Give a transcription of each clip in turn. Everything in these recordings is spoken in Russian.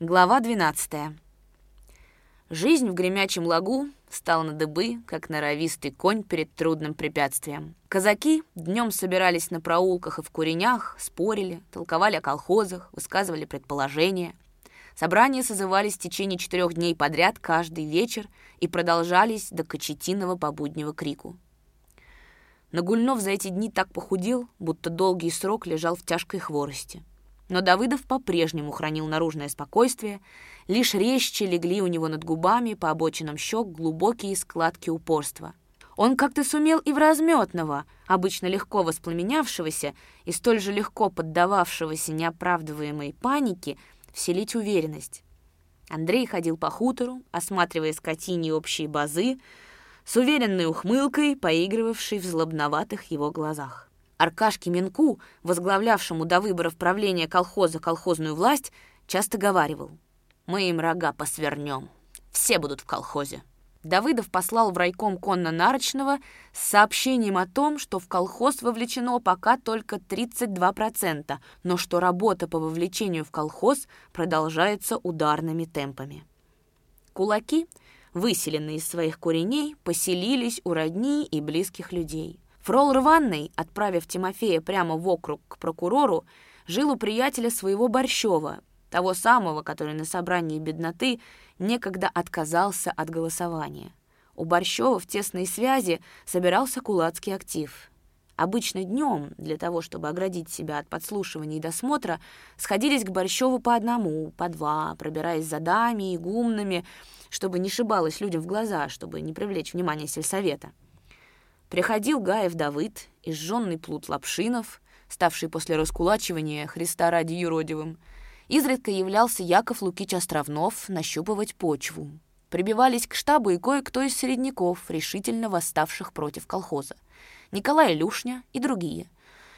Глава 12. Жизнь в гремячем лагу стала на дыбы, как норовистый конь перед трудным препятствием. Казаки днем собирались на проулках и в куренях, спорили, толковали о колхозах, высказывали предположения. Собрания созывались в течение четырех дней подряд каждый вечер и продолжались до кочетиного побуднего крику. Нагульнов за эти дни так похудел, будто долгий срок лежал в тяжкой хворости. Но Давыдов по-прежнему хранил наружное спокойствие, лишь резче легли у него над губами по обочинам щек глубокие складки упорства. Он как-то сумел и в разметного, обычно легко воспламенявшегося и столь же легко поддававшегося неоправдываемой панике, вселить уверенность. Андрей ходил по хутору, осматривая скотини общие базы, с уверенной ухмылкой, поигрывавшей в злобноватых его глазах. Аркашке Минку, возглавлявшему до выборов правления колхоза колхозную власть, часто говаривал «Мы им рога посвернем, все будут в колхозе». Давыдов послал в райком конно-нарочного с сообщением о том, что в колхоз вовлечено пока только 32%, но что работа по вовлечению в колхоз продолжается ударными темпами. Кулаки, выселенные из своих куреней, поселились у родни и близких людей. Фрол Рванный, отправив Тимофея прямо в округ к прокурору, жил у приятеля своего Борщева, того самого, который на собрании бедноты некогда отказался от голосования. У Борщева в тесной связи собирался кулацкий актив. Обычно днем, для того, чтобы оградить себя от подслушивания и досмотра, сходились к Борщеву по одному, по два, пробираясь за дами и гумнами, чтобы не шибалось людям в глаза, чтобы не привлечь внимание сельсовета. Приходил Гаев Давыд и сжженный плут Лапшинов, ставший после раскулачивания Христа ради юродивым. Изредка являлся Яков Лукич Островнов нащупывать почву. Прибивались к штабу и кое-кто из середняков, решительно восставших против колхоза. Николай Люшня и другие.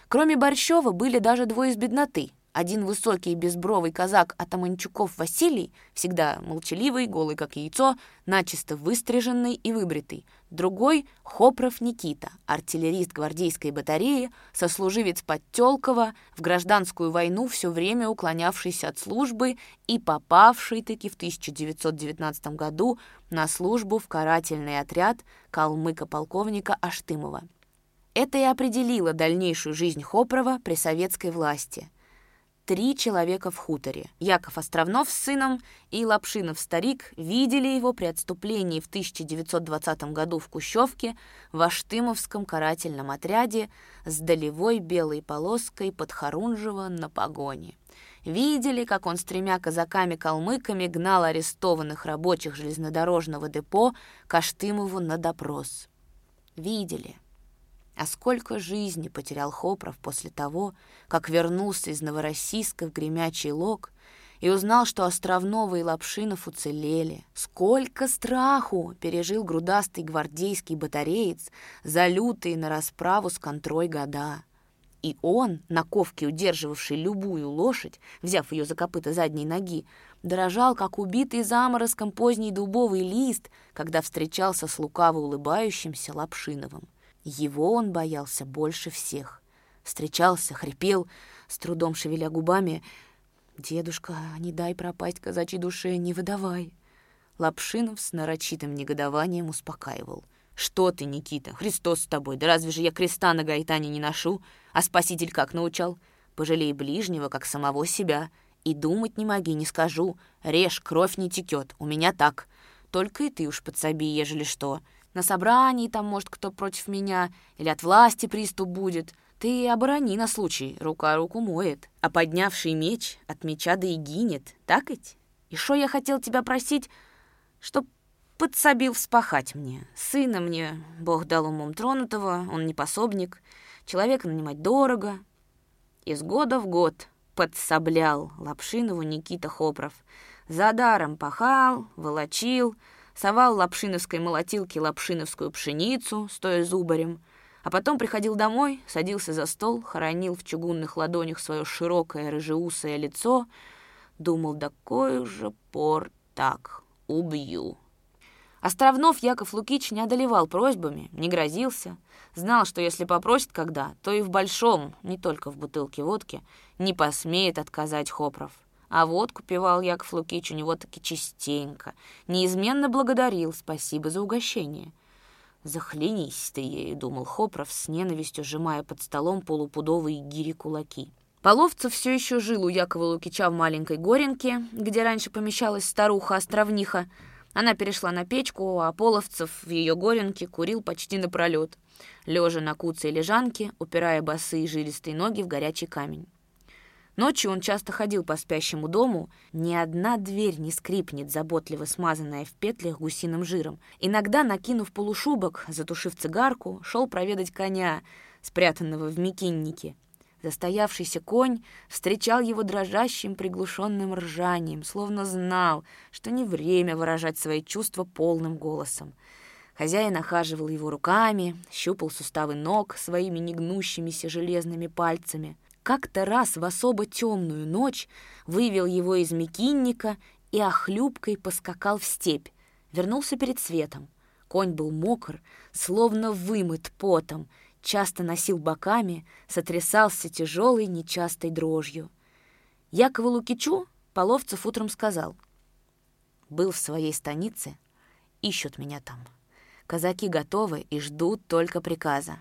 Кроме Борщева были даже двое из бедноты — один высокий безбровый казак Атаманчуков Василий, всегда молчаливый, голый как яйцо, начисто выстриженный и выбритый. Другой — Хопров Никита, артиллерист гвардейской батареи, сослуживец Подтелкова, в гражданскую войну все время уклонявшийся от службы и попавший-таки в 1919 году на службу в карательный отряд калмыка-полковника Аштымова. Это и определило дальнейшую жизнь Хопрова при советской власти три человека в хуторе. Яков Островнов с сыном и Лапшинов-старик видели его при отступлении в 1920 году в Кущевке в Аштымовском карательном отряде с долевой белой полоской под Харунжево на погоне. Видели, как он с тремя казаками-калмыками гнал арестованных рабочих железнодорожного депо к на допрос. Видели — а сколько жизни потерял Хопров после того, как вернулся из Новороссийска в Гремячий Лог и узнал, что Островного и Лапшинов уцелели. Сколько страху пережил грудастый гвардейский батареец за лютые на расправу с контрой года. И он, на ковке удерживавший любую лошадь, взяв ее за копыта задней ноги, дрожал, как убитый заморозком поздний дубовый лист, когда встречался с лукаво улыбающимся Лапшиновым. Его он боялся больше всех. Встречался, хрипел, с трудом шевеля губами. «Дедушка, не дай пропасть казачьей душе, не выдавай!» Лапшинов с нарочитым негодованием успокаивал. «Что ты, Никита? Христос с тобой! Да разве же я креста на гайтане не ношу? А Спаситель как научал? Пожалей ближнего, как самого себя. И думать не моги, не скажу. Режь, кровь не текет. У меня так. Только и ты уж подсоби, ежели что. На собрании там, может, кто против меня, или от власти приступ будет. Ты оборони на случай, рука руку моет. А поднявший меч от меча да и гинет, так ведь? И что я хотел тебя просить, чтоб подсобил вспахать мне. Сына мне Бог дал умом тронутого, он не пособник. Человека нанимать дорого. Из года в год подсоблял Лапшинову Никита Хопров. За даром пахал, волочил, совал лапшиновской молотилке лапшиновскую пшеницу, стоя зубарем, а потом приходил домой, садился за стол, хоронил в чугунных ладонях свое широкое рыжеусое лицо, думал, да кой же пор так, убью. Островнов Яков Лукич не одолевал просьбами, не грозился. Знал, что если попросит когда, то и в большом, не только в бутылке водки, не посмеет отказать Хопров. А водку пивал Яков Лукич у него таки частенько. Неизменно благодарил, спасибо за угощение. «Захленись ты ею», — думал Хопров, с ненавистью сжимая под столом полупудовые гири кулаки. Половцев все еще жил у Якова Лукича в маленькой горенке, где раньше помещалась старуха-островниха. Она перешла на печку, а Половцев в ее горенке курил почти напролет, лежа на куце лежанке, упирая босые жилистые ноги в горячий камень. Ночью он часто ходил по спящему дому, ни одна дверь не скрипнет, заботливо смазанная в петлях гусиным жиром. Иногда, накинув полушубок, затушив цигарку, шел проведать коня, спрятанного в мекиннике. Застоявшийся конь встречал его дрожащим приглушенным ржанием, словно знал, что не время выражать свои чувства полным голосом. Хозяин охаживал его руками, щупал суставы ног своими негнущимися железными пальцами — как-то раз в особо темную ночь вывел его из мекинника и охлюбкой поскакал в степь. Вернулся перед светом. Конь был мокр, словно вымыт потом, часто носил боками, сотрясался тяжелой нечастой дрожью. Якову Лукичу Половцев утром сказал. «Был в своей станице, ищут меня там. Казаки готовы и ждут только приказа.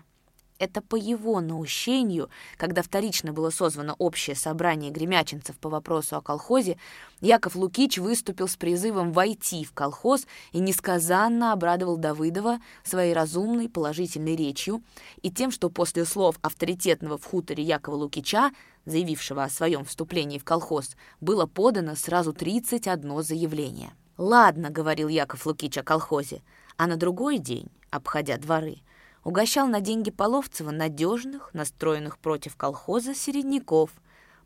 Это по его наущению, когда вторично было созвано общее собрание гремячинцев по вопросу о колхозе, Яков Лукич выступил с призывом войти в колхоз и несказанно обрадовал Давыдова своей разумной положительной речью и тем, что после слов авторитетного в хуторе Якова Лукича, заявившего о своем вступлении в колхоз, было подано сразу 31 заявление. «Ладно», — говорил Яков Лукич о колхозе, а на другой день, обходя дворы, угощал на деньги Половцева надежных, настроенных против колхоза середняков,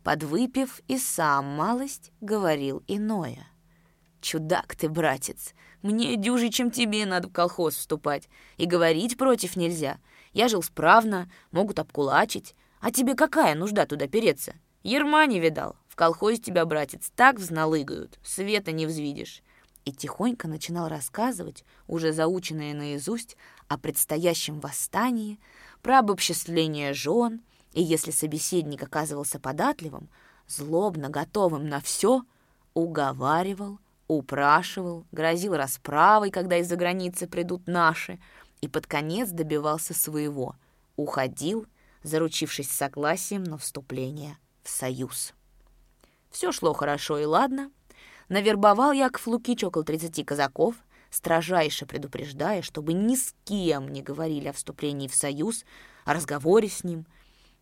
подвыпив и сам малость говорил иное. «Чудак ты, братец, мне дюже, чем тебе надо в колхоз вступать, и говорить против нельзя. Я жил справно, могут обкулачить, а тебе какая нужда туда переться? Ерма не видал, в колхозе тебя, братец, так взналыгают, света не взвидишь» и тихонько начинал рассказывать, уже заученное наизусть, о предстоящем восстании, про обобществление жен, и если собеседник оказывался податливым, злобно готовым на все, уговаривал, упрашивал, грозил расправой, когда из-за границы придут наши, и под конец добивался своего, уходил, заручившись согласием на вступление в союз. Все шло хорошо и ладно. Навербовал Яков Лукич около 30 казаков — строжайше предупреждая, чтобы ни с кем не говорили о вступлении в союз, о разговоре с ним.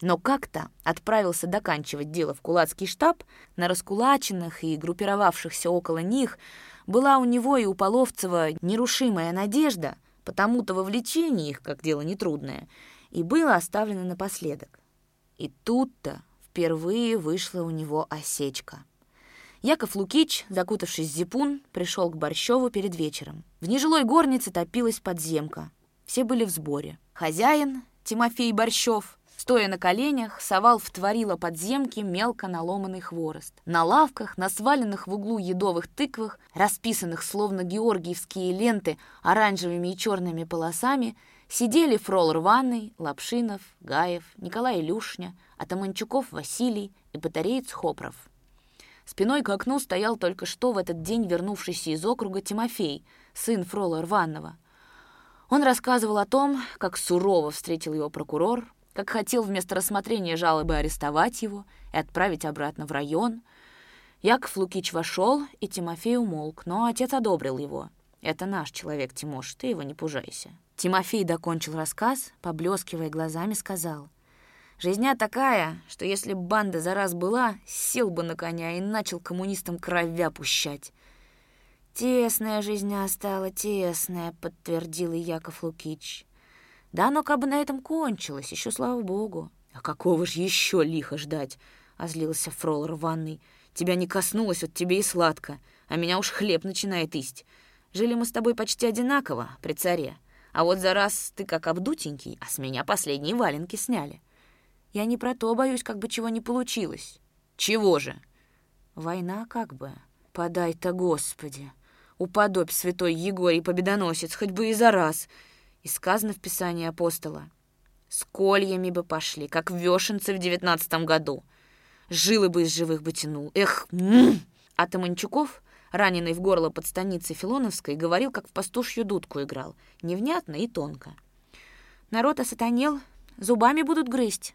Но как-то отправился доканчивать дело в кулацкий штаб, на раскулаченных и группировавшихся около них была у него и у Половцева нерушимая надежда, потому-то вовлечение их, как дело нетрудное, и было оставлено напоследок. И тут-то впервые вышла у него осечка. Яков Лукич, закутавшись в зипун, пришел к Борщеву перед вечером. В нежилой горнице топилась подземка. Все были в сборе. Хозяин, Тимофей Борщев, стоя на коленях, совал в творило подземки мелко наломанный хворост. На лавках, на сваленных в углу едовых тыквах, расписанных словно георгиевские ленты оранжевыми и черными полосами, сидели Фрол Рваный, Лапшинов, Гаев, Николай Илюшня, Атаманчуков Василий и батареец Хопров. Спиной к окну стоял только что в этот день вернувшийся из округа Тимофей, сын Фрола Рванова. Он рассказывал о том, как сурово встретил его прокурор, как хотел вместо рассмотрения жалобы арестовать его и отправить обратно в район. Яков Лукич вошел, и Тимофей умолк, но отец одобрил его. «Это наш человек, Тимош, ты его не пужайся». Тимофей докончил рассказ, поблескивая глазами, сказал — Жизня такая, что если банда за раз была, сел бы на коня и начал коммунистам кровя пущать. «Тесная жизня стала, тесная», — подтвердил и Яков Лукич. «Да оно как бы на этом кончилось, еще слава богу». «А какого ж еще лихо ждать?» — озлился фрол рваный. «Тебя не коснулось, вот тебе и сладко, а меня уж хлеб начинает исть. Жили мы с тобой почти одинаково, при царе. А вот за раз ты как обдутенький, а с меня последние валенки сняли». Я не про то боюсь, как бы чего не получилось. Чего же? Война как бы. Подай-то, Господи. Уподобь святой Егорий Победоносец, хоть бы и за раз. И сказано в Писании апостола. С кольями бы пошли, как вешенцы в девятнадцатом году. жилы бы из живых бы тянул. Эх, м -м. А Таманчуков, раненый в горло под станицей Филоновской, говорил, как в пастушью дудку играл. Невнятно и тонко. Народ осатанел, зубами будут грызть.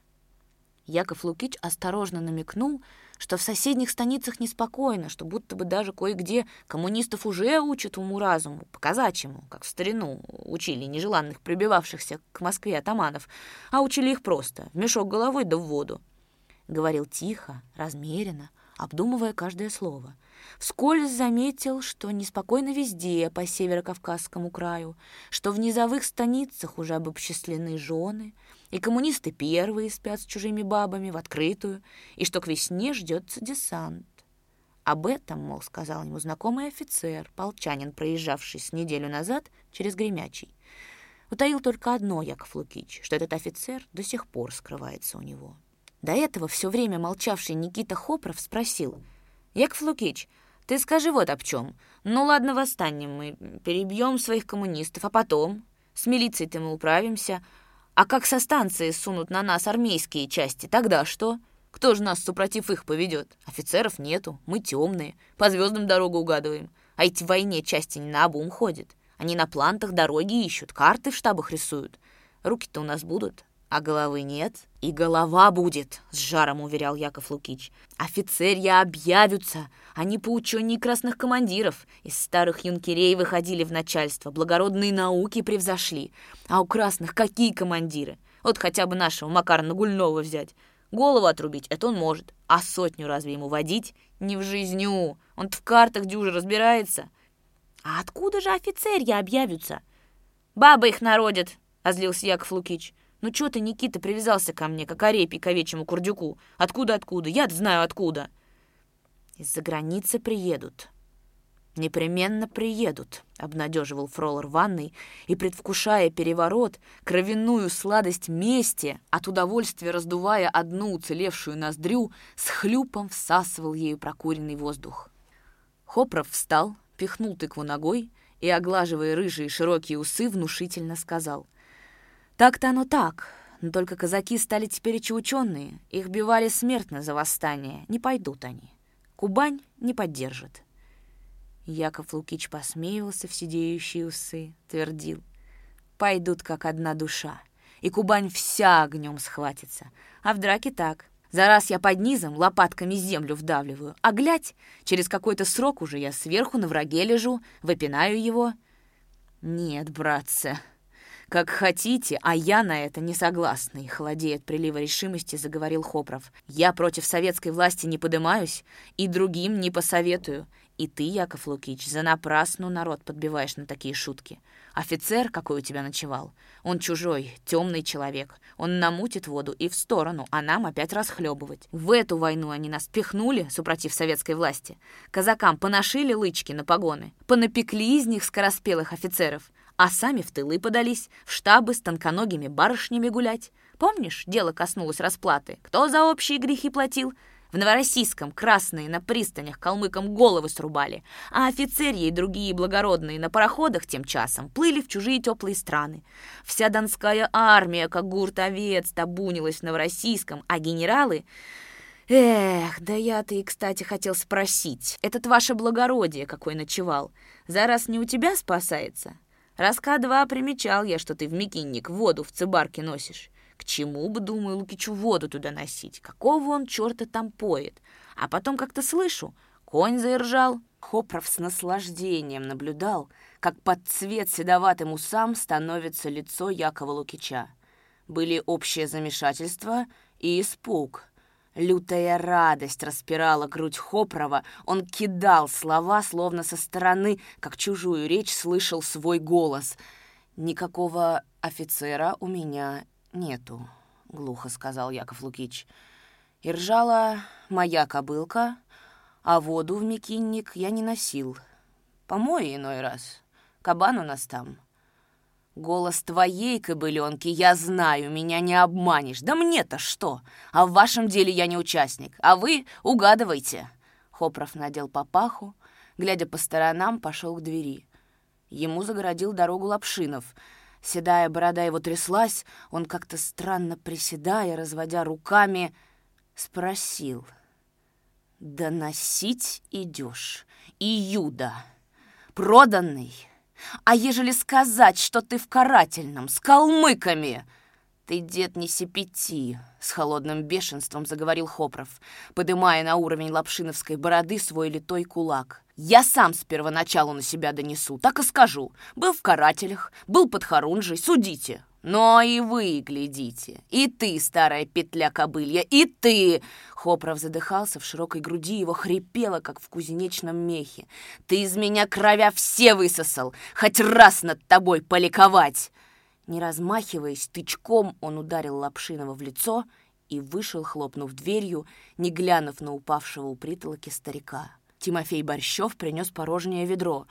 Яков Лукич осторожно намекнул, что в соседних станицах неспокойно, что будто бы даже кое-где коммунистов уже учат уму-разуму, по-казачьему, как в старину учили нежеланных прибивавшихся к Москве атаманов, а учили их просто, в мешок головой да в воду. Говорил тихо, размеренно, обдумывая каждое слово. Вскользь заметил, что неспокойно везде по северо-кавказскому краю, что в низовых станицах уже обобществлены жены, и коммунисты первые спят с чужими бабами в открытую, и что к весне ждется десант. Об этом, мол, сказал ему знакомый офицер, полчанин, проезжавший с неделю назад через Гремячий. Утаил только одно Яков Лукич, что этот офицер до сих пор скрывается у него. До этого все время молчавший Никита Хопров спросил. «Яков Лукич, ты скажи вот об чем. Ну ладно, восстанем мы, перебьем своих коммунистов, а потом? С милицией-то мы управимся, а как со станции сунут на нас армейские части, тогда что? Кто же нас, супротив их, поведет? Офицеров нету, мы темные, по звездам дорогу угадываем. А эти в войне части не на обум ходят. Они на плантах дороги ищут, карты в штабах рисуют. Руки-то у нас будут, а головы нет. И голова будет, с жаром уверял Яков Лукич. Офицерья объявятся, они по учению красных командиров. Из старых юнкерей выходили в начальство, благородные науки превзошли. А у красных какие командиры? Вот хотя бы нашего Макара Нагульного взять. Голову отрубить — это он может. А сотню разве ему водить? Не в жизню. он в картах дюже разбирается. А откуда же офицерья объявятся? Бабы их народят, — озлился Яков Лукич. «Ну чё ты, Никита, привязался ко мне, как орепий к овечьему курдюку? Откуда-откуда? я знаю откуда». «Из-за границы приедут». «Непременно приедут», — обнадеживал Фроллер ванной, и, предвкушая переворот, кровяную сладость мести, от удовольствия раздувая одну уцелевшую ноздрю, с хлюпом всасывал ею прокуренный воздух. Хопров встал, пихнул тыкву ногой и, оглаживая рыжие широкие усы, внушительно сказал. Так-то оно так, но только казаки стали теперь ученые. Их бивали смертно за восстание. Не пойдут они. Кубань не поддержит. Яков Лукич посмеивался в сидеющие усы, твердил. Пойдут как одна душа, и Кубань вся огнем схватится. А в драке так. За раз я под низом лопатками землю вдавливаю, а глядь, через какой-то срок уже я сверху на враге лежу, выпинаю его. Нет, братцы, «Как хотите, а я на это не согласный», — холодея от прилива решимости заговорил Хопров. «Я против советской власти не подымаюсь и другим не посоветую. И ты, Яков Лукич, занапрасну народ подбиваешь на такие шутки. Офицер, какой у тебя ночевал, он чужой, темный человек. Он намутит воду и в сторону, а нам опять расхлебывать. В эту войну они нас пихнули, супротив советской власти. Казакам поношили лычки на погоны, понапекли из них скороспелых офицеров а сами в тылы подались, в штабы с тонконогими барышнями гулять. Помнишь, дело коснулось расплаты? Кто за общие грехи платил? В Новороссийском красные на пристанях калмыкам головы срубали, а офицерьи и другие благородные на пароходах тем часом плыли в чужие теплые страны. Вся донская армия, как гурт овец, табунилась в Новороссийском, а генералы... Эх, да я-то и, кстати, хотел спросить. Этот ваше благородие, какой ночевал, за раз не у тебя спасается? Раска-два примечал я, что ты в Микинник воду в цибарке носишь. К чему бы, думаю, Лукичу воду туда носить? Какого он черта там поет? А потом как-то слышу, конь заиржал. Хопров с наслаждением наблюдал, как под цвет седоватым усам становится лицо Якова Лукича. Были общее замешательство и испуг — Лютая радость распирала грудь Хопрова. Он кидал слова, словно со стороны, как чужую речь слышал свой голос. «Никакого офицера у меня нету», — глухо сказал Яков Лукич. «И ржала моя кобылка, а воду в мекинник я не носил. Помой иной раз. Кабан у нас там». Голос твоей кобыленки я знаю, меня не обманешь. Да мне-то что? А в вашем деле я не участник, а вы угадывайте. Хопров надел папаху, глядя по сторонам, пошел к двери. Ему загородил дорогу Лапшинов. Седая борода его тряслась, он как-то странно приседая, разводя руками, спросил — «Доносить идешь, Иуда, проданный. А ежели сказать, что ты в карательном, с калмыками...» «Ты, дед, не сепети!» — с холодным бешенством заговорил Хопров, подымая на уровень лапшиновской бороды свой литой кулак. «Я сам с первоначалу на себя донесу, так и скажу. Был в карателях, был под Харунжей, судите. Но и вы глядите. И ты, старая петля кобылья, и ты!» Хопров задыхался, в широкой груди его хрипело, как в кузнечном мехе. «Ты из меня кровя все высосал! Хоть раз над тобой поликовать!» Не размахиваясь, тычком он ударил Лапшинова в лицо и вышел, хлопнув дверью, не глянув на упавшего у притолоки старика. Тимофей Борщев принес порожнее ведро.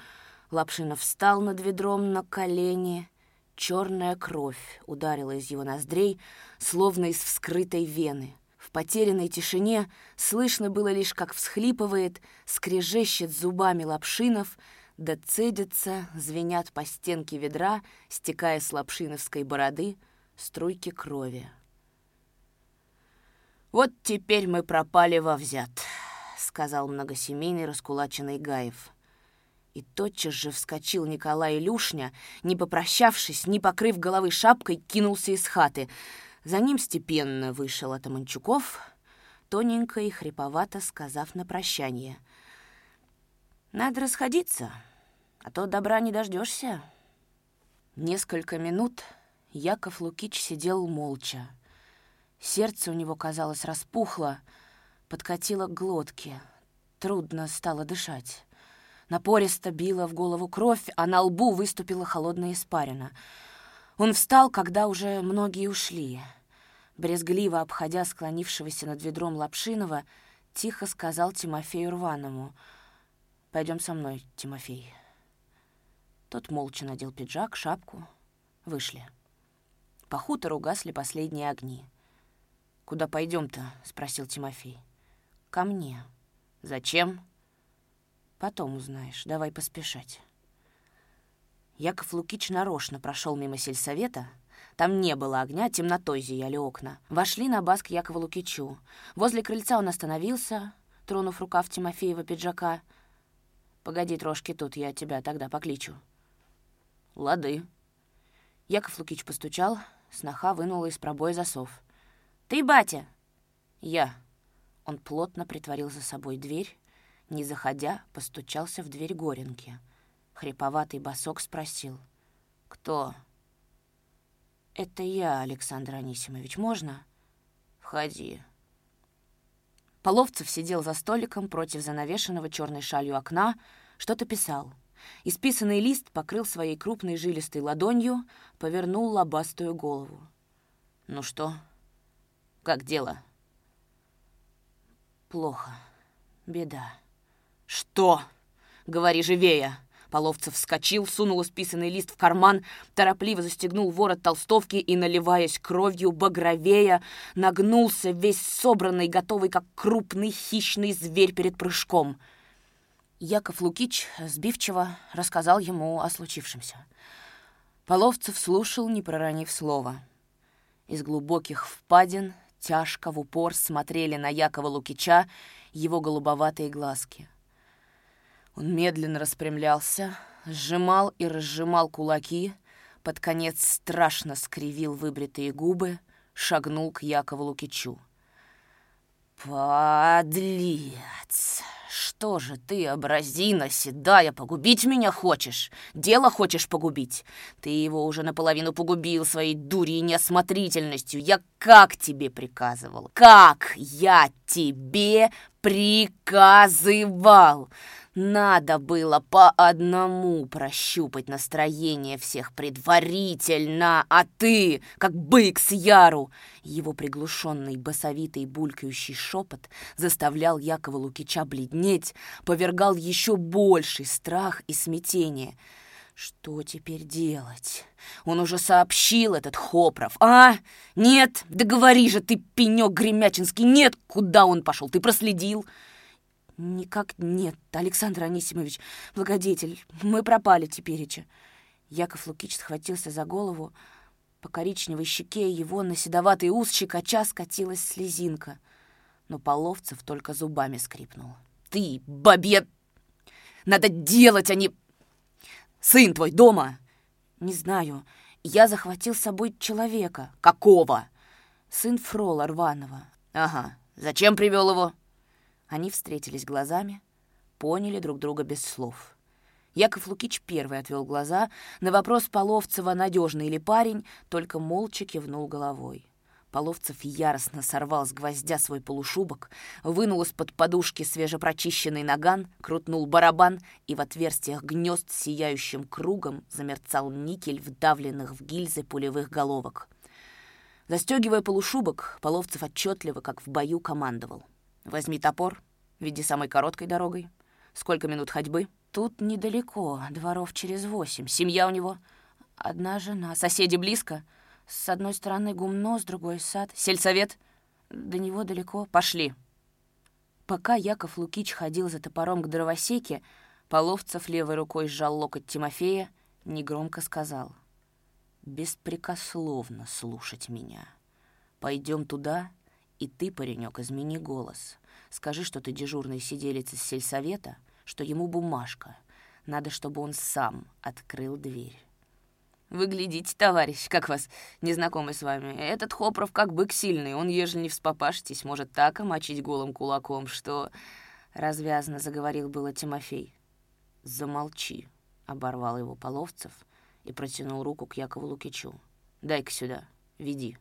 Лапшинов встал над ведром на колени. Черная кровь ударила из его ноздрей, словно из вскрытой вены. В потерянной тишине слышно было лишь, как всхлипывает, скрежещет зубами Лапшинов — да цедятся, звенят по стенке ведра, стекая с лапшиновской бороды струйки крови. «Вот теперь мы пропали во взят», — сказал многосемейный раскулаченный Гаев. И тотчас же вскочил Николай Илюшня, не попрощавшись, не покрыв головы шапкой, кинулся из хаты. За ним степенно вышел Атаманчуков, тоненько и хриповато сказав на прощание. «Надо расходиться» а то добра не дождешься. Несколько минут Яков Лукич сидел молча. Сердце у него, казалось, распухло, подкатило к глотке. Трудно стало дышать. Напористо била в голову кровь, а на лбу выступила холодная испарина. Он встал, когда уже многие ушли. Брезгливо обходя склонившегося над ведром Лапшинова, тихо сказал Тимофею Рваному. «Пойдем со мной, Тимофей». Тот молча надел пиджак, шапку. Вышли. По хутору гасли последние огни. «Куда пойдем-то?» — спросил Тимофей. «Ко мне». «Зачем?» «Потом узнаешь. Давай поспешать». Яков Лукич нарочно прошел мимо сельсовета. Там не было огня, темнотой зияли окна. Вошли на бас к Якову Лукичу. Возле крыльца он остановился, тронув рукав Тимофеева пиджака. «Погоди трошки тут, я тебя тогда покличу». «Лады». Яков Лукич постучал, сноха вынула из пробоя засов. «Ты, батя?» «Я». Он плотно притворил за собой дверь, не заходя, постучался в дверь Горенки. Хриповатый босок спросил. «Кто?» «Это я, Александр Анисимович. Можно?» «Входи». Половцев сидел за столиком против занавешенного черной шалью окна, что-то писал. Исписанный лист покрыл своей крупной жилистой ладонью, повернул лобастую голову. «Ну что? Как дело?» «Плохо. Беда». «Что? Говори живее!» Половцев вскочил, сунул исписанный лист в карман, торопливо застегнул ворот толстовки и, наливаясь кровью, багровея, нагнулся, весь собранный, готовый, как крупный хищный зверь перед прыжком — Яков Лукич сбивчиво рассказал ему о случившемся. Половцев слушал, не проронив слова. Из глубоких впадин тяжко в упор смотрели на Якова Лукича его голубоватые глазки. Он медленно распрямлялся, сжимал и разжимал кулаки, под конец страшно скривил выбритые губы, шагнул к Якову Лукичу. «Подлец!» «Что же ты, образина седая, погубить меня хочешь? Дело хочешь погубить? Ты его уже наполовину погубил своей дурью и неосмотрительностью. Я как тебе приказывал? Как я тебе приказывал? Надо было по одному прощупать настроение всех предварительно, а ты, как бык с яру!» Его приглушенный, басовитый, булькающий шепот заставлял Якова Лукича бледнеть, повергал еще больший страх и смятение. Что теперь делать? Он уже сообщил этот Хопров. А? Нет? Да говори же ты, пенек гремячинский, нет! Куда он пошел? Ты проследил?» «Никак нет, Александр Анисимович, благодетель, мы пропали тепереча». Яков Лукич схватился за голову. По коричневой щеке его на седоватый ус щекоча скатилась слезинка. но Половцев только зубами скрипнул. «Ты, бабе! Надо делать, а не... Сын твой дома?» «Не знаю. Я захватил с собой человека». «Какого?» «Сын Фрола Рванова». «Ага. Зачем привел его?» Они встретились глазами, поняли друг друга без слов. Яков Лукич первый отвел глаза. На вопрос Половцева, надежный ли парень, только молча кивнул головой. Половцев яростно сорвал с гвоздя свой полушубок, вынул из-под подушки свежепрочищенный наган, крутнул барабан, и в отверстиях гнезд сияющим кругом замерцал никель вдавленных в гильзы пулевых головок. Застегивая полушубок, Половцев отчетливо, как в бою, командовал. «Возьми топор, веди самой короткой дорогой. Сколько минут ходьбы?» «Тут недалеко, дворов через восемь. Семья у него. Одна жена. Соседи близко?» С одной стороны гумно, с другой — сад. Сельсовет? До него далеко. Пошли. Пока Яков Лукич ходил за топором к дровосеке, Половцев левой рукой сжал локоть Тимофея, негромко сказал. «Беспрекословно слушать меня. Пойдем туда, и ты, паренек, измени голос. Скажи, что ты дежурный сиделец из сельсовета, что ему бумажка. Надо, чтобы он сам открыл дверь». Вы глядите, товарищ, как вас, незнакомый с вами. Этот Хопров как бык сильный, он, ежели не вспопашитесь, может так омочить голым кулаком, что...» Развязно заговорил было Тимофей. «Замолчи», — оборвал его Половцев и протянул руку к Якову Лукичу. «Дай-ка сюда, веди».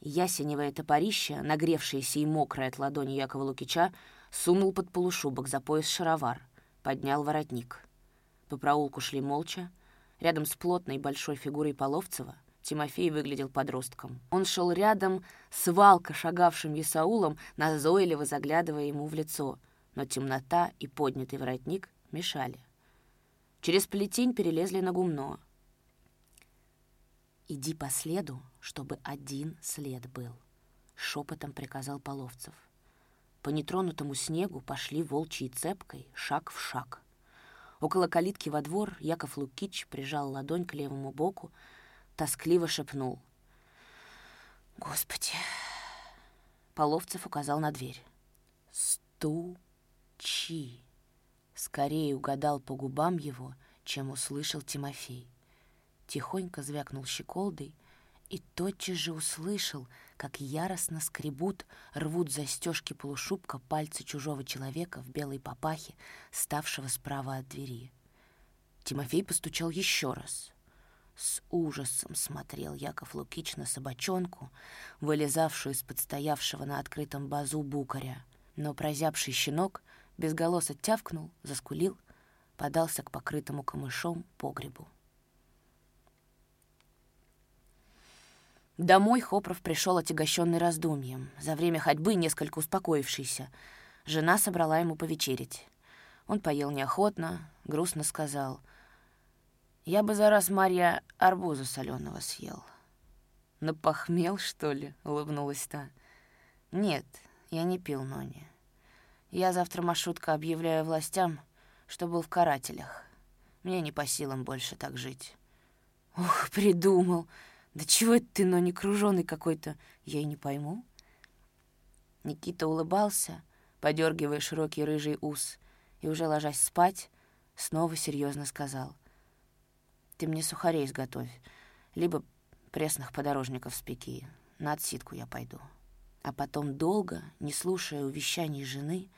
Ясеневое топорище, нагревшееся и мокрое от ладони Якова Лукича, сунул под полушубок за пояс шаровар, поднял воротник. По проулку шли молча, Рядом с плотной большой фигурой Половцева Тимофей выглядел подростком. Он шел рядом с валко шагавшим Исаулом, назойливо заглядывая ему в лицо, но темнота и поднятый воротник мешали. Через плетень перелезли на гумно. «Иди по следу, чтобы один след был», — шепотом приказал Половцев. По нетронутому снегу пошли волчьей цепкой, шаг в шаг — Около калитки во двор Яков Лукич прижал ладонь к левому боку, тоскливо шепнул. «Господи!» Половцев указал на дверь. «Стучи!» Скорее угадал по губам его, чем услышал Тимофей. Тихонько звякнул щеколдой и тотчас же услышал, как яростно скребут, рвут застежки полушубка пальцы чужого человека в белой папахе, ставшего справа от двери. Тимофей постучал еще раз. С ужасом смотрел Яков Лукич на собачонку, вылезавшую из-под стоявшего на открытом базу букаря. Но прозябший щенок безголосо тявкнул, заскулил, подался к покрытому камышом погребу. Домой Хопров пришел отягощенный раздумьем, за время ходьбы несколько успокоившийся. Жена собрала ему повечерить. Он поел неохотно, грустно сказал. «Я бы за раз, Марья, арбуза соленого съел». «Напохмел, что ли?» — улыбнулась та. «Нет, я не пил, Нони. Я завтра маршрутка объявляю властям, что был в карателях. Мне не по силам больше так жить». «Ух, придумал!» «Да чего это ты, но не кружёный какой-то? Я и не пойму». Никита улыбался, подергивая широкий рыжий ус, и уже ложась спать, снова серьезно сказал. «Ты мне сухарей изготовь, либо пресных подорожников спеки. На отсидку я пойду». А потом долго, не слушая увещаний жены,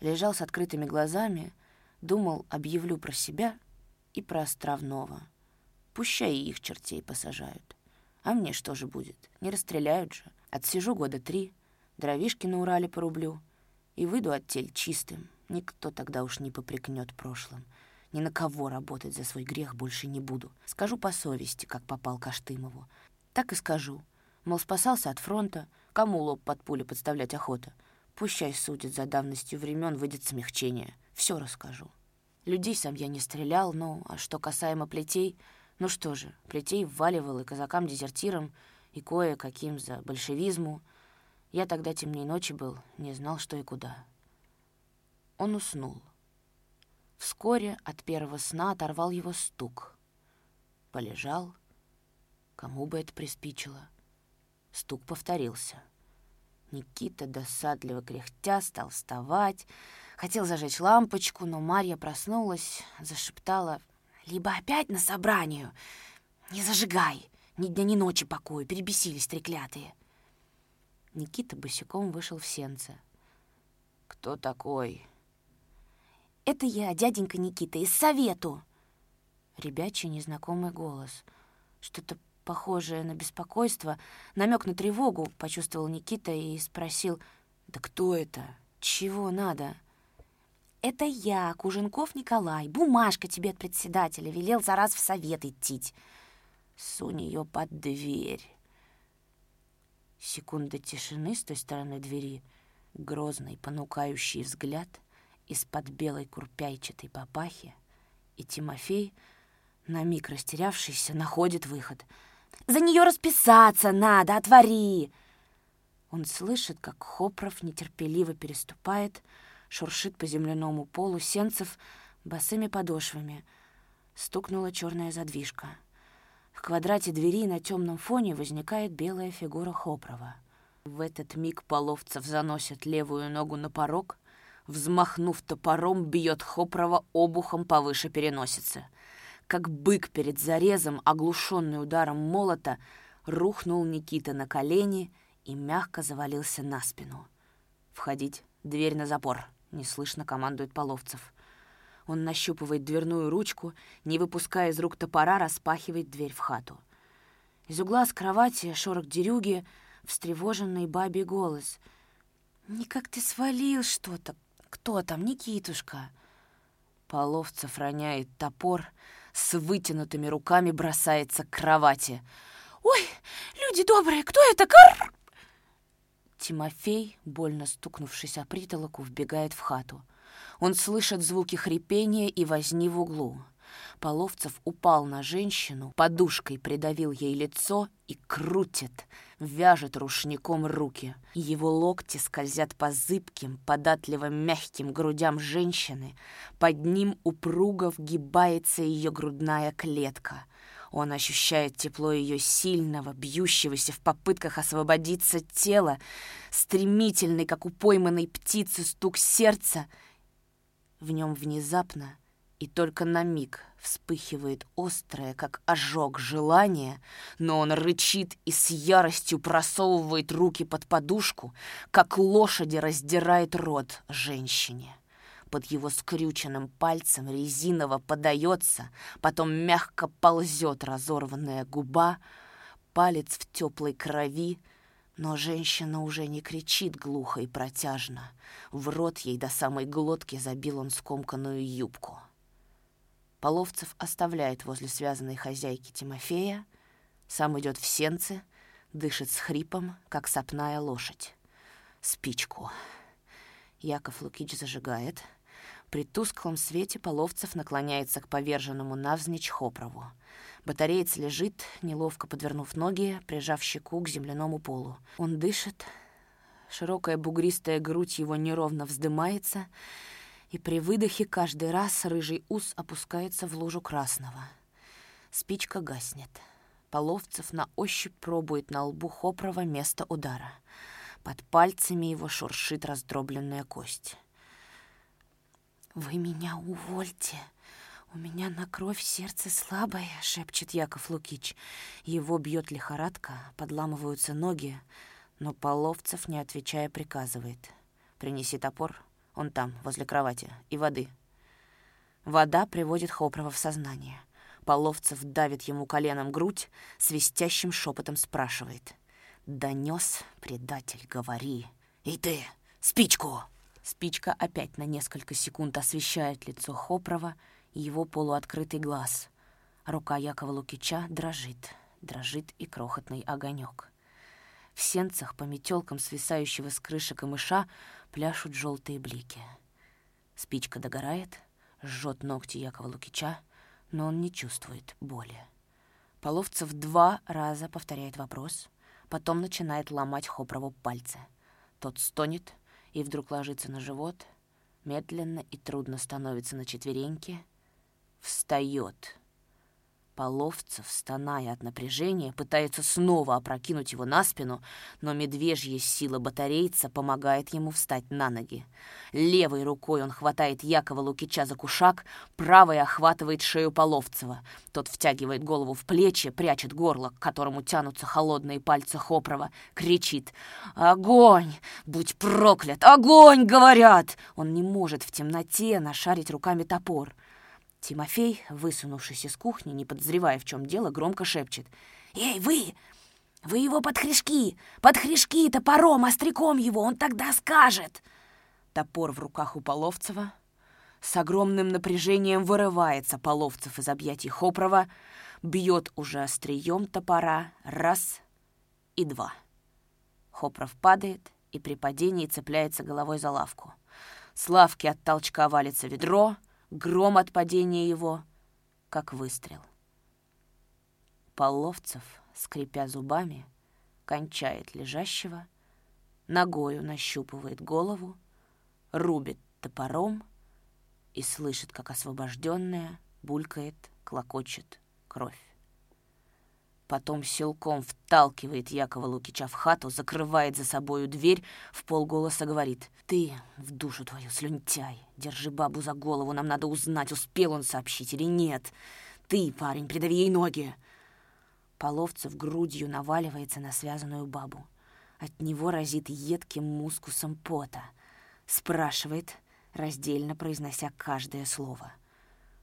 лежал с открытыми глазами, думал, объявлю про себя и про Островного. Пущай их чертей посажают. А мне что же будет? Не расстреляют же. Отсижу года три, дровишки на Урале порублю и выйду от тель чистым. Никто тогда уж не попрекнет прошлым. Ни на кого работать за свой грех больше не буду. Скажу по совести, как попал к Аштымову. Так и скажу. Мол, спасался от фронта, кому лоб под пули подставлять охота. Пущай судят за давностью времен, выйдет смягчение. Все расскажу. Людей сам я не стрелял, но а что касаемо плетей — ну что же, плетей вваливал и казакам-дезертирам, и кое-каким за большевизму. Я тогда темней ночи был, не знал, что и куда. Он уснул. Вскоре от первого сна оторвал его стук. Полежал. Кому бы это приспичило? Стук повторился. Никита, досадливо кряхтя, стал вставать. Хотел зажечь лампочку, но Марья проснулась, зашептала «Либо опять на собранию. Не зажигай, ни дня, ни ночи покою, перебесились треклятые». Никита босиком вышел в сенце. «Кто такой?» «Это я, дяденька Никита, из совету!» Ребячий незнакомый голос. Что-то похожее на беспокойство, намек на тревогу, почувствовал Никита и спросил, «Да кто это? Чего надо?» «Это я, Куженков Николай. Бумажка тебе от председателя. Велел за раз в совет идти. Сунь ее под дверь». Секунда тишины с той стороны двери, грозный, понукающий взгляд из-под белой курпяйчатой папахи, и Тимофей, на миг растерявшийся, находит выход. «За нее расписаться надо, отвори!» Он слышит, как Хопров нетерпеливо переступает, шуршит по земляному полу сенцев босыми подошвами. Стукнула черная задвижка — в квадрате двери на темном фоне возникает белая фигура Хопрова. В этот миг Половцев заносит левую ногу на порог, взмахнув топором, бьет Хопрова обухом повыше переносицы. Как бык перед зарезом, оглушенный ударом молота, рухнул Никита на колени и мягко завалился на спину. «Входить, дверь на запор», — неслышно командует Половцев. Он нащупывает дверную ручку, не выпуская из рук топора, распахивает дверь в хату. Из угла с кровати шорох дерюги, встревоженный бабий голос. «Никак ты свалил что-то! Кто там, Никитушка?» Половцев роняет топор, с вытянутыми руками бросается к кровати. «Ой, люди добрые, кто это? Кар!» Тимофей, больно стукнувшись о притолоку, вбегает в хату. Он слышит звуки хрипения и возни в углу. Половцев упал на женщину, подушкой придавил ей лицо и крутит, вяжет рушником руки. Его локти скользят по зыбким, податливым, мягким грудям женщины. Под ним упруго вгибается ее грудная клетка. Он ощущает тепло ее сильного, бьющегося в попытках освободиться тела, стремительный, как у пойманной птицы, стук сердца — в нем внезапно и только на миг вспыхивает острое, как ожог, желание, но он рычит и с яростью просовывает руки под подушку, как лошади раздирает рот женщине. Под его скрюченным пальцем резиново подается, потом мягко ползет разорванная губа, палец в теплой крови, но женщина уже не кричит глухо и протяжно. В рот ей до самой глотки забил он скомканную юбку. Половцев оставляет возле связанной хозяйки Тимофея, сам идет в сенцы, дышит с хрипом, как сопная лошадь. Спичку. Яков Лукич зажигает. При тусклом свете Половцев наклоняется к поверженному навзничь Хопрову. Батареец лежит, неловко подвернув ноги, прижав щеку к земляному полу. Он дышит, широкая бугристая грудь его неровно вздымается, и при выдохе каждый раз рыжий ус опускается в лужу красного. Спичка гаснет. Половцев на ощупь пробует на лбу Хопрова место удара. Под пальцами его шуршит раздробленная кость. «Вы меня увольте!» «У меня на кровь сердце слабое», — шепчет Яков Лукич. Его бьет лихорадка, подламываются ноги, но Половцев, не отвечая, приказывает. «Принеси топор, он там, возле кровати, и воды». Вода приводит Хопрова в сознание. Половцев давит ему коленом грудь, свистящим шепотом спрашивает. «Донес, предатель, говори. И ты, спичку!» Спичка опять на несколько секунд освещает лицо Хопрова, его полуоткрытый глаз. Рука Якова Лукича дрожит, дрожит и крохотный огонек. В сенцах по метелкам свисающего с крыши камыша пляшут желтые блики. Спичка догорает, жжет ногти Якова Лукича, но он не чувствует боли. Половцев два раза повторяет вопрос, потом начинает ломать Хопрову пальцы. Тот стонет и вдруг ложится на живот, медленно и трудно становится на четвереньки — встает. Половцев, стоная от напряжения, пытается снова опрокинуть его на спину, но медвежья сила батарейца помогает ему встать на ноги. Левой рукой он хватает Якова Лукича за кушак, правой охватывает шею Половцева. Тот втягивает голову в плечи, прячет горло, к которому тянутся холодные пальцы Хопрова, кричит «Огонь! Будь проклят! Огонь!» — говорят! Он не может в темноте нашарить руками топор. Тимофей, высунувшись из кухни, не подозревая, в чем дело, громко шепчет. «Эй, вы! Вы его под хряшки! Под хряшки топором, остряком его! Он тогда скажет!» Топор в руках у Половцева. С огромным напряжением вырывается Половцев из объятий Хопрова, бьет уже острием топора раз и два. Хопров падает и при падении цепляется головой за лавку. С лавки от толчка валится ведро — гром от падения его, как выстрел. Половцев, скрипя зубами, кончает лежащего, ногою нащупывает голову, рубит топором и слышит, как освобожденная булькает, клокочет кровь. Потом силком вталкивает Якова Лукича в хату, закрывает за собою дверь, в полголоса говорит. «Ты в душу твою, слюнтяй, держи бабу за голову, нам надо узнать, успел он сообщить или нет. Ты, парень, придави ей ноги!» Половцев грудью наваливается на связанную бабу. От него разит едким мускусом пота. Спрашивает, раздельно произнося каждое слово.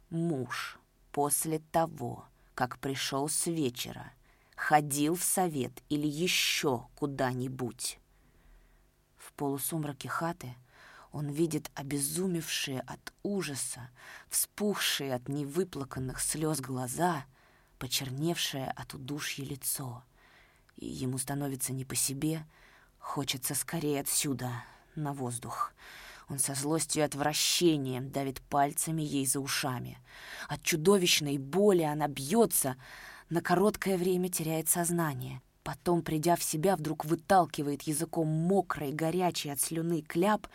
«Муж после того, как пришел с вечера, ходил в совет или еще куда-нибудь. В полусумраке хаты он видит обезумевшие от ужаса, вспухшие от невыплаканных слез глаза, почерневшее от удушья лицо. И ему становится не по себе, хочется скорее отсюда, на воздух. Он со злостью и отвращением давит пальцами ей за ушами. От чудовищной боли она бьется, на короткое время теряет сознание. Потом, придя в себя, вдруг выталкивает языком мокрый, горячий от слюны кляп,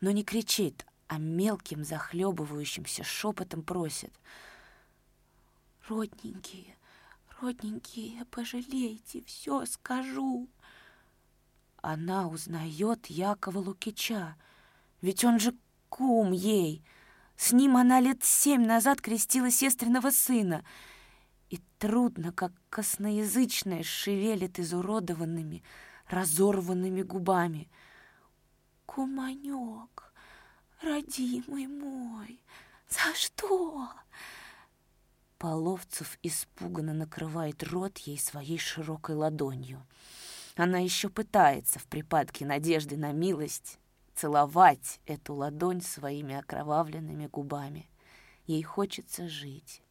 но не кричит, а мелким, захлебывающимся шепотом просит. «Родненькие, родненькие, пожалейте, все скажу». Она узнает Якова Лукича — ведь он же кум ей. С ним она лет семь назад крестила сестренного сына. И трудно, как косноязычная, шевелит изуродованными, разорванными губами. «Куманек, родимый мой, за что?» Половцев испуганно накрывает рот ей своей широкой ладонью. Она еще пытается в припадке надежды на милость целовать эту ладонь своими окровавленными губами. Ей хочется жить.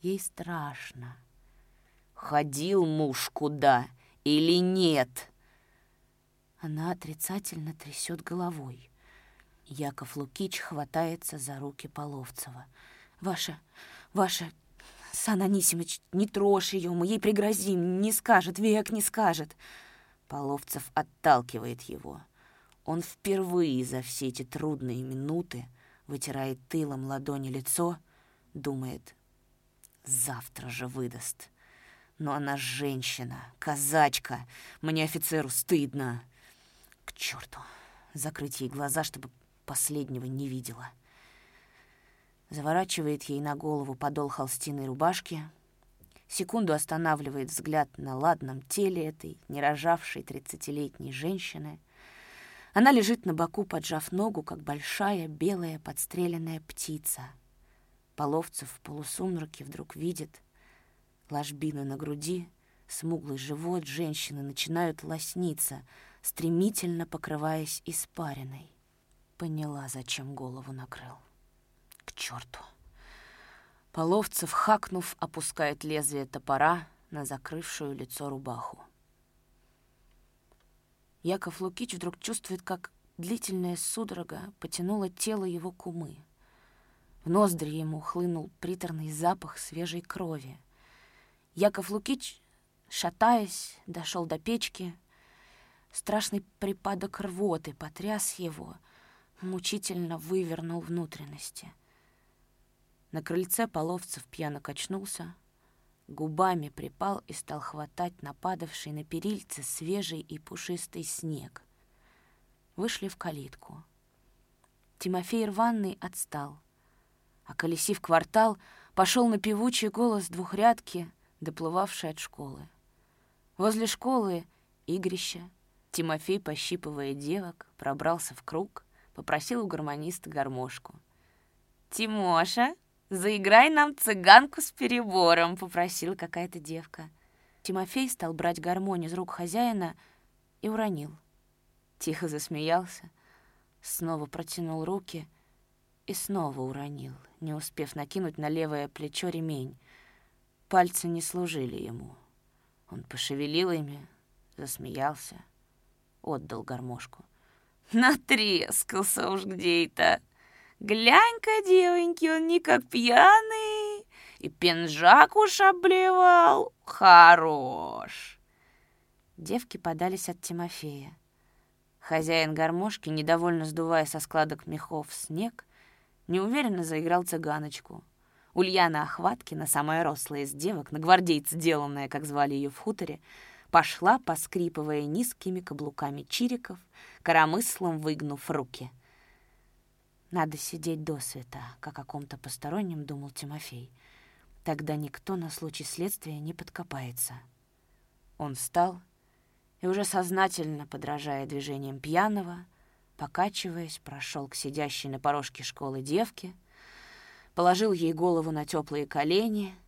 Ей страшно. Ходил муж куда или нет? Она отрицательно трясет головой. Яков Лукич хватается за руки Половцева. «Ваша, ваша, Сан Анисимович, не трожь ее, мы ей пригрозим, не скажет, век не скажет». Половцев отталкивает его. Он впервые за все эти трудные минуты вытирает тылом ладони лицо, думает, завтра же выдаст. Но она женщина, казачка, мне офицеру стыдно. К черту, закрыть ей глаза, чтобы последнего не видела. Заворачивает ей на голову подол холстиной рубашки, секунду останавливает взгляд на ладном теле этой нерожавшей тридцатилетней женщины — она лежит на боку, поджав ногу, как большая белая подстреленная птица. Половцев в полусумраке вдруг видит ложбины на груди, смуглый живот женщины начинают лосниться, стремительно покрываясь испариной. Поняла, зачем голову накрыл. К черту! Половцев, хакнув, опускает лезвие топора на закрывшую лицо рубаху. Яков Лукич вдруг чувствует, как длительная судорога потянула тело его кумы. В ноздри ему хлынул приторный запах свежей крови. Яков Лукич, шатаясь, дошел до печки. Страшный припадок рвоты потряс его, мучительно вывернул внутренности. На крыльце Половцев пьяно качнулся, губами припал и стал хватать нападавший на перильце свежий и пушистый снег. Вышли в калитку. Тимофей рваный отстал, а колесив квартал, пошел на певучий голос двухрядки, доплывавший от школы. Возле школы игрище Тимофей, пощипывая девок, пробрался в круг, попросил у гармониста гармошку. «Тимоша, заиграй нам цыганку с перебором», — попросила какая-то девка. Тимофей стал брать гармонь из рук хозяина и уронил. Тихо засмеялся, снова протянул руки и снова уронил, не успев накинуть на левое плечо ремень. Пальцы не служили ему. Он пошевелил ими, засмеялся, отдал гармошку. Натрескался уж где то Глянь-ка, девоньки, он не как пьяный, и пенжак уж обливал. Хорош. Девки подались от Тимофея. Хозяин гармошки, недовольно сдувая со складок мехов снег, неуверенно заиграл цыганочку. Ульяна Охваткина, самая рослая из девок, на гвардейца деланная, как звали ее в хуторе, пошла, поскрипывая низкими каблуками чириков, коромыслом выгнув руки. «Надо сидеть до света», — как о ком-то постороннем думал Тимофей. «Тогда никто на случай следствия не подкопается». Он встал и уже сознательно, подражая движениям пьяного, покачиваясь, прошел к сидящей на порожке школы девке, положил ей голову на теплые колени —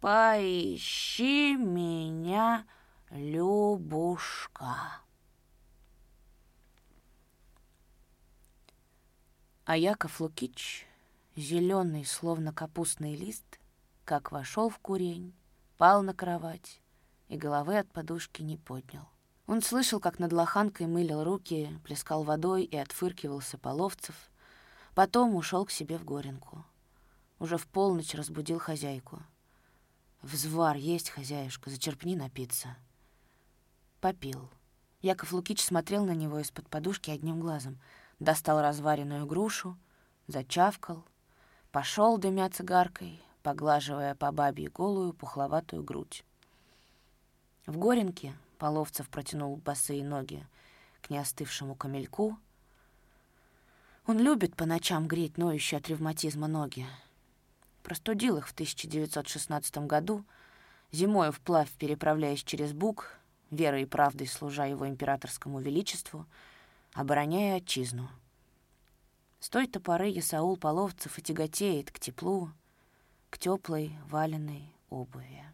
Поищи меня, Любушка. А Яков Лукич, зеленый, словно капустный лист, как вошел в курень, пал на кровать и головы от подушки не поднял. Он слышал, как над лоханкой мылил руки, плескал водой и отфыркивался половцев, потом ушел к себе в горенку. Уже в полночь разбудил хозяйку — «Взвар есть, хозяюшка, зачерпни напиться». Попил. Яков Лукич смотрел на него из-под подушки одним глазом, достал разваренную грушу, зачавкал, пошел дымя цигаркой, поглаживая по бабье голую пухловатую грудь. В горенке Половцев протянул босые ноги к неостывшему камельку. Он любит по ночам греть ноющие от ревматизма ноги, Простудил их в 1916 году, зимою вплавь переправляясь через Буг, верой и правдой служа его императорскому величеству, обороняя отчизну. С той-то Исаул Половцев и тяготеет к теплу, к теплой валеной обуви.